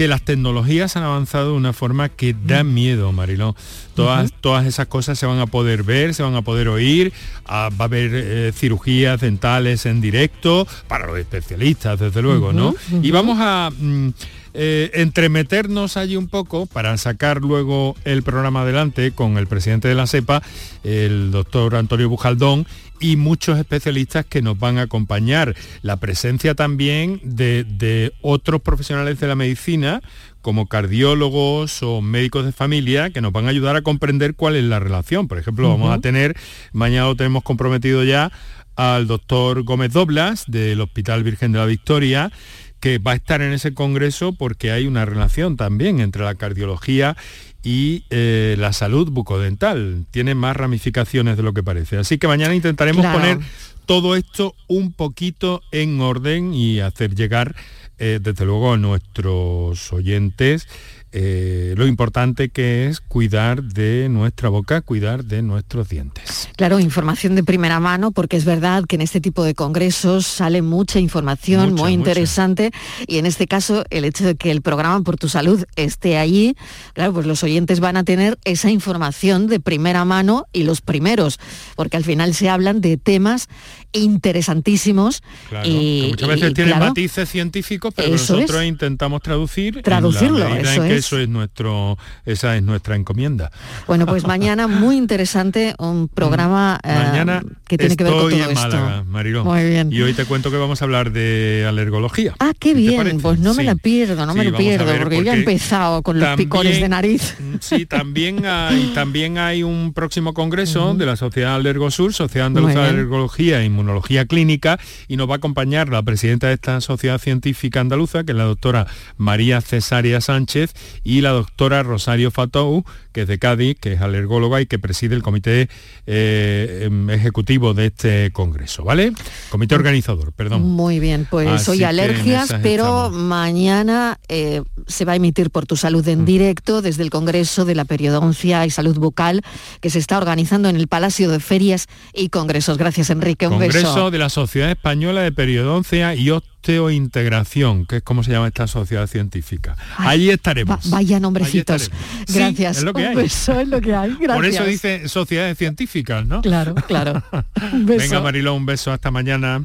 que las tecnologías han avanzado de una forma que da miedo, Mariló. Todas, todas esas cosas se van a poder ver, se van a poder oír, ah, va a haber eh, cirugías dentales en directo para los especialistas, desde luego, ¿no? Y vamos a mm, eh, entremeternos allí un poco para sacar luego el programa adelante con el presidente de la CEPA, el doctor Antonio Bujaldón, y muchos especialistas que nos van a acompañar. La presencia también de, de otros profesionales de la medicina, como cardiólogos o médicos de familia, que nos van a ayudar a comprender cuál es la relación. Por ejemplo, vamos a tener, mañana lo tenemos comprometido ya, al doctor Gómez Doblas del Hospital Virgen de la Victoria, que va a estar en ese congreso porque hay una relación también entre la cardiología y eh, la salud bucodental. Tiene más ramificaciones de lo que parece. Así que mañana intentaremos Claro. poner todo esto un poquito en orden y hacer llegar, eh, desde luego, a nuestros oyentes eh, lo importante que es cuidar de nuestra boca, cuidar de nuestros dientes. Claro, información de primera mano, porque es verdad que en este tipo de congresos sale mucha información Mucha, muy mucha. interesante y en este caso el hecho de que el programa Por tu Salud esté allí, claro, pues los oyentes van a tener esa información de primera mano y los primeros, porque al final se hablan de temas interesantísimos Claro, y que muchas veces y, tienen claro, matices científicos, pero nosotros es. intentamos traducir Traducirlo, en la medida eso en que es. Eso es nuestro, esa es nuestra encomienda. Bueno, pues mañana muy interesante un programa eh, Mañana que tiene que ver con todo en esto. Muy bien. Y hoy te cuento que vamos a hablar de alergología. Ah, qué ¿Qué te bien, pues no me Sí. la pierdo, no me lo pierdo, ver, porque yo ya he porque empezado con los picores de nariz. Mm, Sí, también hay, también hay un próximo congreso de la Sociedad Alergosur, Sociedad Andaluza de. Alergología e Inmunología Clínica, y nos va a acompañar la presidenta de esta sociedad científica andaluza, que es la doctora María Cesárea Sánchez, y la doctora Rosario Fatou, que es de Cádiz, que es alergóloga y que preside el comité eh, em, ejecutivo de este congreso, ¿vale? Comité organizador, perdón. Muy bien, pues hoy alergias, pero mañana eh, se va a emitir por tu salud en mm. directo desde el Congreso de la Periodoncia y Salud Bucal que se está organizando en el Palacio de Ferias y Congresos. Gracias, Enrique. Un Congreso de la Sociedad Española de Periodoncia y Osteointegración, que es como se llama esta sociedad científica. Allí estaremos. vaya nombrecitos. Gracias. es lo que hay. es lo que hay. Gracias. Por eso dice sociedades científicas, ¿no? Claro, claro. Venga, Marilo, un beso. Hasta mañana.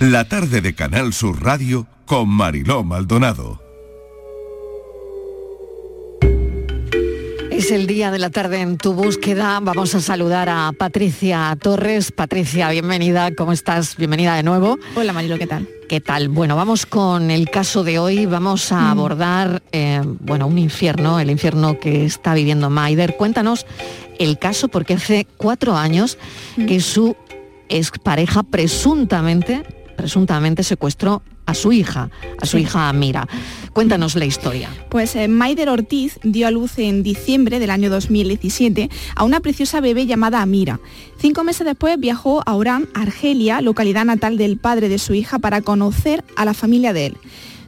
La tarde de Canal Sur Radio con Mariló Maldonado. Es el día de la tarde en tu búsqueda. Vamos a saludar a Patricia Torres. Patricia, bienvenida. ¿Cómo estás? Bienvenida de nuevo. Hola Marilo, ¿qué tal? ¿Qué tal? Bueno, vamos con el caso de hoy. Vamos a mm. abordar, eh, bueno, un infierno, el infierno que está viviendo Maider. Cuéntanos el caso porque hace cuatro años mm. que su expareja presuntamente, presuntamente secuestró a su hija, a su hija Mira. Cuéntanos la historia. Pues eh, Maider Ortiz dio a luz en diciembre del año 2017 a una preciosa bebé llamada Amira. Cinco meses después viajó a Orán, Argelia, localidad natal del padre de su hija, para conocer a la familia de él.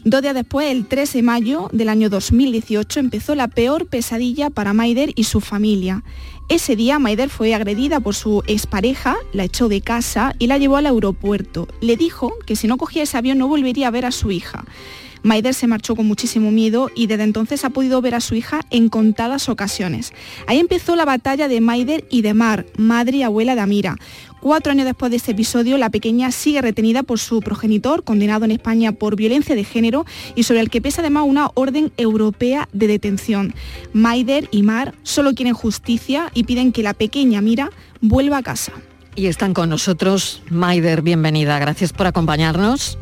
Dos días después, el 13 de mayo del año 2018, empezó la peor pesadilla para Maider y su familia. Ese día Maider fue agredida por su expareja, la echó de casa y la llevó al aeropuerto. Le dijo que si no cogía ese avión no volvería a ver a su hija. Maider se marchó con muchísimo miedo y desde entonces ha podido ver a su hija en contadas ocasiones. Ahí empezó la batalla de Maider y de Mar, madre y abuela de Amira. Cuatro años después de este episodio, la pequeña sigue retenida por su progenitor, condenado en España por violencia de género y sobre el que pesa además una orden europea de detención. Maider y Mar solo quieren justicia y piden que la pequeña Mira vuelva a casa. Y están con nosotros. Maider, bienvenida. Gracias por acompañarnos.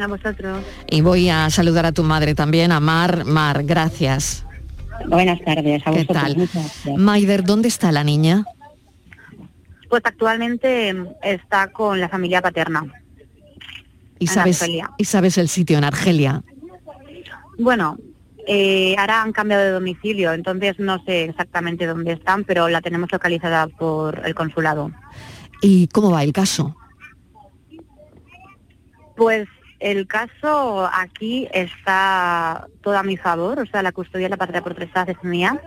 A vosotros. Y voy a saludar a tu madre también, a Mar. Mar, gracias. Buenas tardes. A ¿Qué tal? Maider, ¿dónde está la niña? Pues actualmente está con la familia paterna. ¿Y sabes, ¿Y sabes el sitio en Argelia? Bueno, eh, ahora han cambiado de domicilio, entonces no sé exactamente dónde están, pero la tenemos localizada por el consulado. ¿Y cómo va el caso? Pues el caso aquí está todo a mi favor, o sea, la custodia de la patria por tres es mía,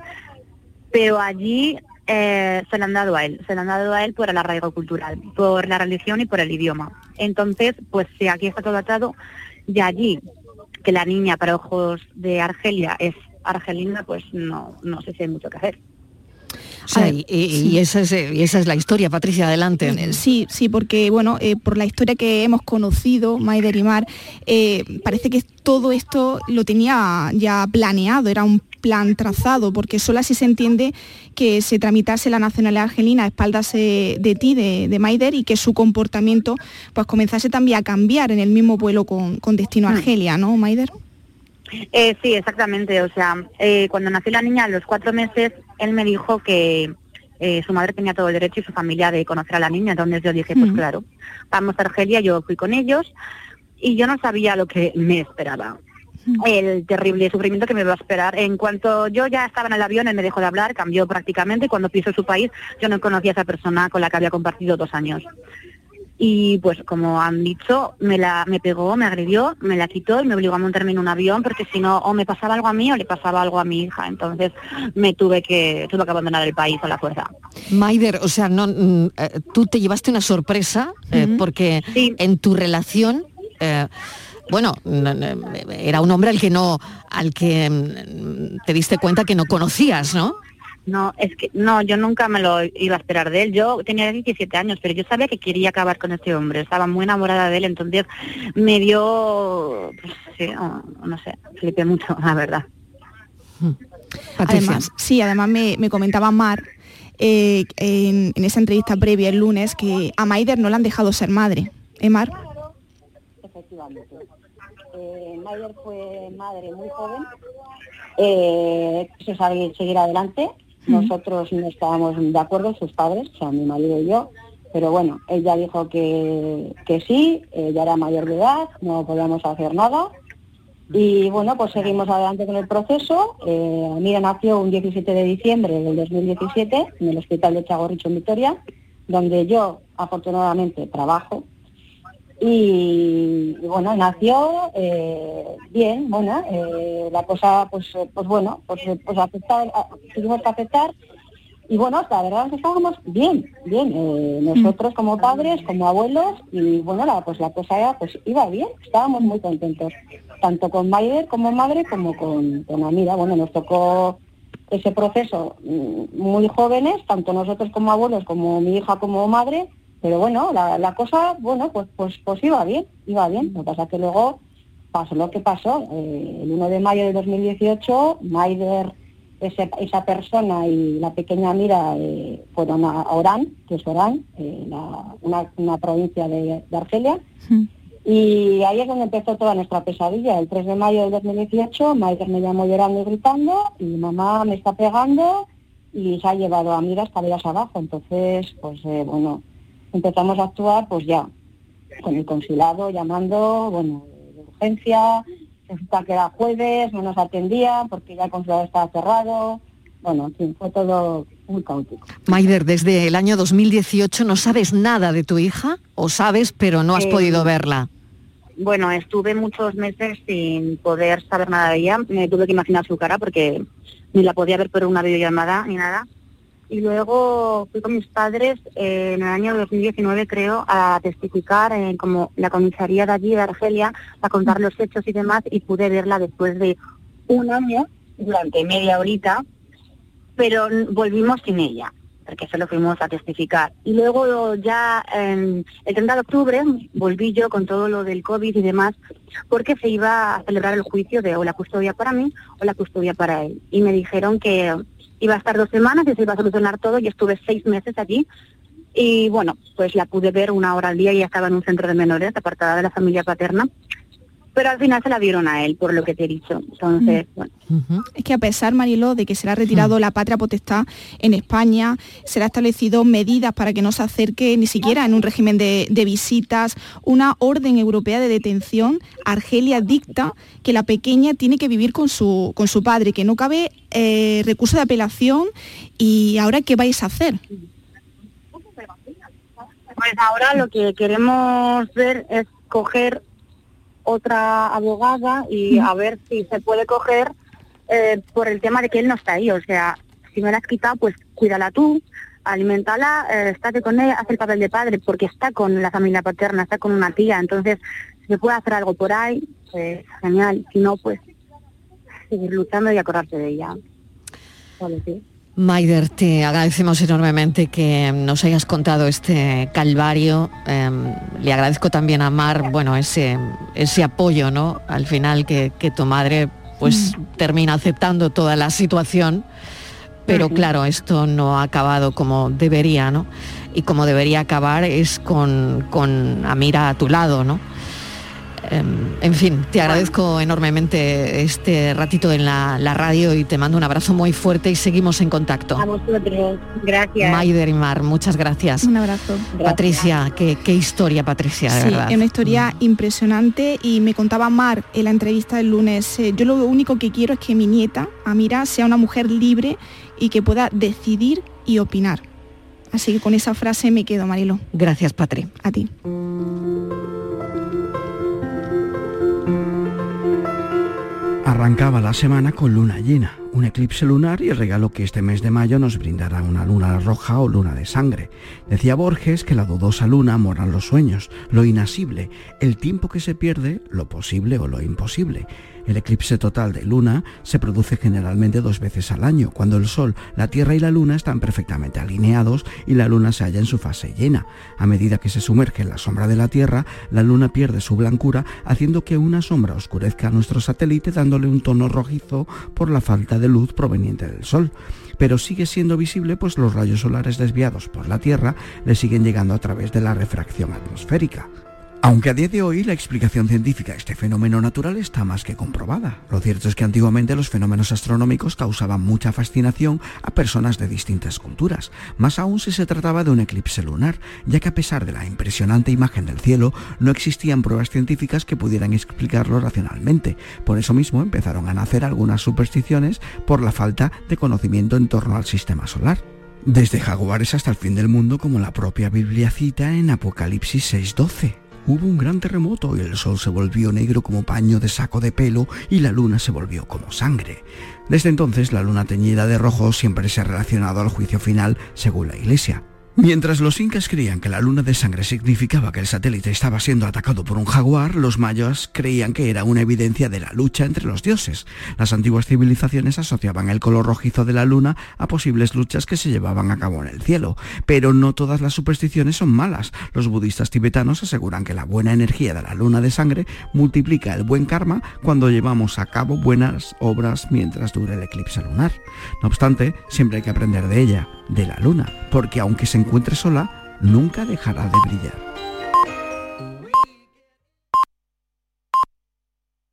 pero allí eh, se le han dado a él, se le han dado a él por el arraigo cultural, por la religión y por el idioma. Entonces, pues si aquí está todo atado, y allí, que la niña para ojos de Argelia es argelina, pues no, no sé si hay mucho que hacer y, esa es, la historia, Patricia, adelante. Sí, sí, porque bueno, eh, por la historia que hemos conocido, Maider y Mar, eh, parece que todo esto lo tenía ya planeado, era un plan trazado, porque solo así se entiende que se tramitase la nacionalidad argelina a espaldas de ti, de, Maider, y que su comportamiento pues comenzase también a cambiar en el mismo vuelo con, destino a hmm. Argelia, ¿no, Maider? Eh, sí, exactamente. O sea, eh, cuando nació la niña a los cuatro meses, él me dijo que eh, su madre tenía todo el derecho y su familia de conocer a la niña. Entonces yo dije, pues claro, vamos a Argelia, yo fui con ellos y yo no sabía lo que me esperaba. El terrible sufrimiento que me iba a esperar. En cuanto yo ya estaba en el avión, él me dejó de hablar, cambió prácticamente. Cuando piso su país, yo no conocía a esa persona con la que había compartido dos años y pues como han dicho, me la me pegó, me agredió, me la quitó y me obligó a montarme en un avión porque si no o me pasaba algo a mí o le pasaba algo a mi hija. Entonces me tuve que tuve que abandonar el país a la fuerza. Maider, o sea, no mm, eh, tú te llevaste una sorpresa eh, porque en tu relación eh, bueno, era un hombre al que no, al que mm, te diste cuenta que no conocías, ¿no? No, es que no, yo nunca me lo iba a esperar de él. Yo tenía 17 años, pero yo sabía que quería acabar con este hombre. Estaba muy enamorada de él, entonces me dio, pues, sí, no, sé, flipé mucho, la verdad. Además, sí, además me, me comentaba Mar eh, en, en esa entrevista previa el lunes que a Maider no le han dejado ser madre. ¿Eh, Mar? Efectivamente. Eh, Maider fue madre muy joven, eh, quiso salir- seguir adelante. Nosotros no estábamos de acuerdo, sus padres, o sea, mi marido y yo, pero bueno, ella dijo que, que sí, ella era mayor de edad, no podíamos hacer nada. Y bueno, pues seguimos adelante con el proceso. Eh, Amira nació un 17 de diciembre del 2017 en el Hospital de Chagorricho en Vitoria, donde yo afortunadamente trabajo. Y, y bueno, nació eh, bien, bueno, eh, la cosa, pues, eh, pues bueno, pues, eh, pues aceptar, a- tuvimos que aceptar. Y bueno, la verdad es que estábamos bien, bien, eh, nosotros como padres, como abuelos, y bueno, la, pues la cosa ya, pues iba bien, estábamos muy contentos, tanto con Maider como madre, como con, con Amira. Bueno, nos tocó ese proceso mm, muy jóvenes, tanto nosotros como abuelos, como mi hija como madre, pero bueno, la, la cosa, bueno, pues, pues, pues iba bien, iba bien. Lo que pasa es que luego pasó lo que pasó. Eh, el 1 de mayo de 2018, Maider, ese- esa persona y la pequeña Mira eh, fueron a, Orán, que es Orán, eh, la- una, una provincia de, de Argelia, y ahí es donde empezó toda nuestra pesadilla. El 3 de mayo del 2018, Maider me llamó llorando y gritando, y mamá me está pegando, y se ha llevado a Mira escaleras abajo. Entonces, pues eh, bueno, empezamos a actuar pues ya, con el consulado llamando, bueno, de urgencia, resulta que era jueves, no nos atendía porque ya el consulado estaba cerrado, bueno, en fin, fue todo muy caótico. Maider, desde el año 2018 no sabes nada de tu hija, o sabes, pero no has Eh, podido verla. Bueno, estuve muchos meses sin poder saber nada de ella. Me tuve que imaginar su cara porque ni la podía ver por una videollamada ni nada. Y luego fui con mis padres eh, en el año 2019, creo, a testificar en como la comisaría de allí, de Argelia, a contar los hechos y demás, y pude verla después de un año, durante media horita, pero volvimos sin ella, porque solo fuimos a testificar. Y luego ya en el 30 de octubre volví yo con todo lo del COVID y demás, porque se iba a celebrar el juicio de o la custodia para mí o la custodia para él. Y me dijeron que iba a estar dos semanas y se iba a solucionar todo y estuve seis meses allí. Y bueno, pues la pude ver una hora al día y estaba en un centro de menores, apartada de la familia paterna. Pero al final se la dieron a él, por lo que te he dicho. Entonces, bueno, Es que a pesar, Mariló, de que se le ha retirado la patria potestad en España, se ha establecido medidas para que no se acerque ni siquiera en un régimen de, de visitas, una orden europea de detención, Argelia dicta que la pequeña tiene que vivir con su, con su padre, que no cabe eh, recurso de apelación y ahora qué vais a hacer. Pues ahora lo que queremos ver es coger otra abogada y a ver si se puede coger eh, por el tema de que él no está ahí. O sea, si me la has quitado, pues cuídala tú, alimentala, eh, estate con ella, haz el papel de padre, porque está con la familia paterna, está con una tía. Entonces, si se puede hacer algo por ahí, pues genial. Si no, pues seguir luchando y acordarse de ella. Solo sí. Maider, te agradecemos enormemente que nos hayas contado este calvario. Eh, le agradezco también a Mar, bueno, ese, ese apoyo, ¿no? Al final que, que tu madre pues termina aceptando toda la situación. Pero claro, esto no ha acabado como debería, ¿no? Y como debería acabar es con, con Amira a tu lado, ¿no? Em, En fin, te agradezco enormemente este ratito en la, la radio y te mando un abrazo muy fuerte y seguimos en contacto. A vosotros, gracias. Maider y Mar, muchas gracias. Un abrazo. Patricia, qué, qué historia, Patricia, de Sí, verdad. es una historia impresionante y me contaba Mar en la entrevista del lunes, eh, yo lo único que quiero es que mi nieta, Amira, sea una mujer libre y que pueda decidir y opinar. Así que con esa frase me quedo, Marilo. Gracias, Patri. A ti. Arrancaba la semana con luna llena, un eclipse lunar y el regalo que este mes de mayo nos brindará una luna roja o luna de sangre. Decía Borges que la dudosa luna moran los sueños, lo inasible, el tiempo que se pierde, lo posible o lo imposible. El eclipse total de luna se produce generalmente dos veces al año, cuando el Sol, la Tierra y la Luna están perfectamente alineados y la Luna se halla en su fase llena. A medida que se sumerge en la sombra de la Tierra, la Luna pierde su blancura, haciendo que una sombra oscurezca a nuestro satélite dándole un tono rojizo por la falta de luz proveniente del Sol, pero sigue siendo visible pues los rayos solares desviados por la Tierra le siguen llegando a través de la refracción atmosférica. Aunque a día de hoy la explicación científica de este fenómeno natural está más que comprobada. Lo cierto es que antiguamente los fenómenos astronómicos causaban mucha fascinación a personas de distintas culturas, más aún si se trataba de un eclipse lunar, ya que a pesar de la impresionante imagen del cielo, no existían pruebas científicas que pudieran explicarlo racionalmente. Por eso mismo empezaron a nacer algunas supersticiones por la falta de conocimiento en torno al sistema solar. Desde jaguares hasta el fin del mundo, como la propia Biblia cita en Apocalipsis 6:12. Hubo un gran terremoto y el sol se volvió negro como paño de saco de pelo y la luna se volvió como sangre. Desde entonces la luna teñida de rojo siempre se ha relacionado al juicio final según la iglesia. Mientras los incas creían que la luna de sangre significaba que el satélite estaba siendo atacado por un jaguar, los mayas creían que era una evidencia de la lucha entre los dioses. Las antiguas civilizaciones asociaban el color rojizo de la luna a posibles luchas que se llevaban a cabo en el cielo. Pero no todas las supersticiones son malas. Los budistas tibetanos aseguran que la buena energía de la luna de sangre multiplica el buen karma cuando llevamos a cabo buenas obras mientras dure el eclipse lunar. No obstante, siempre hay que aprender de ella, de la luna, porque aunque se encuentre sola, nunca dejará de brillar.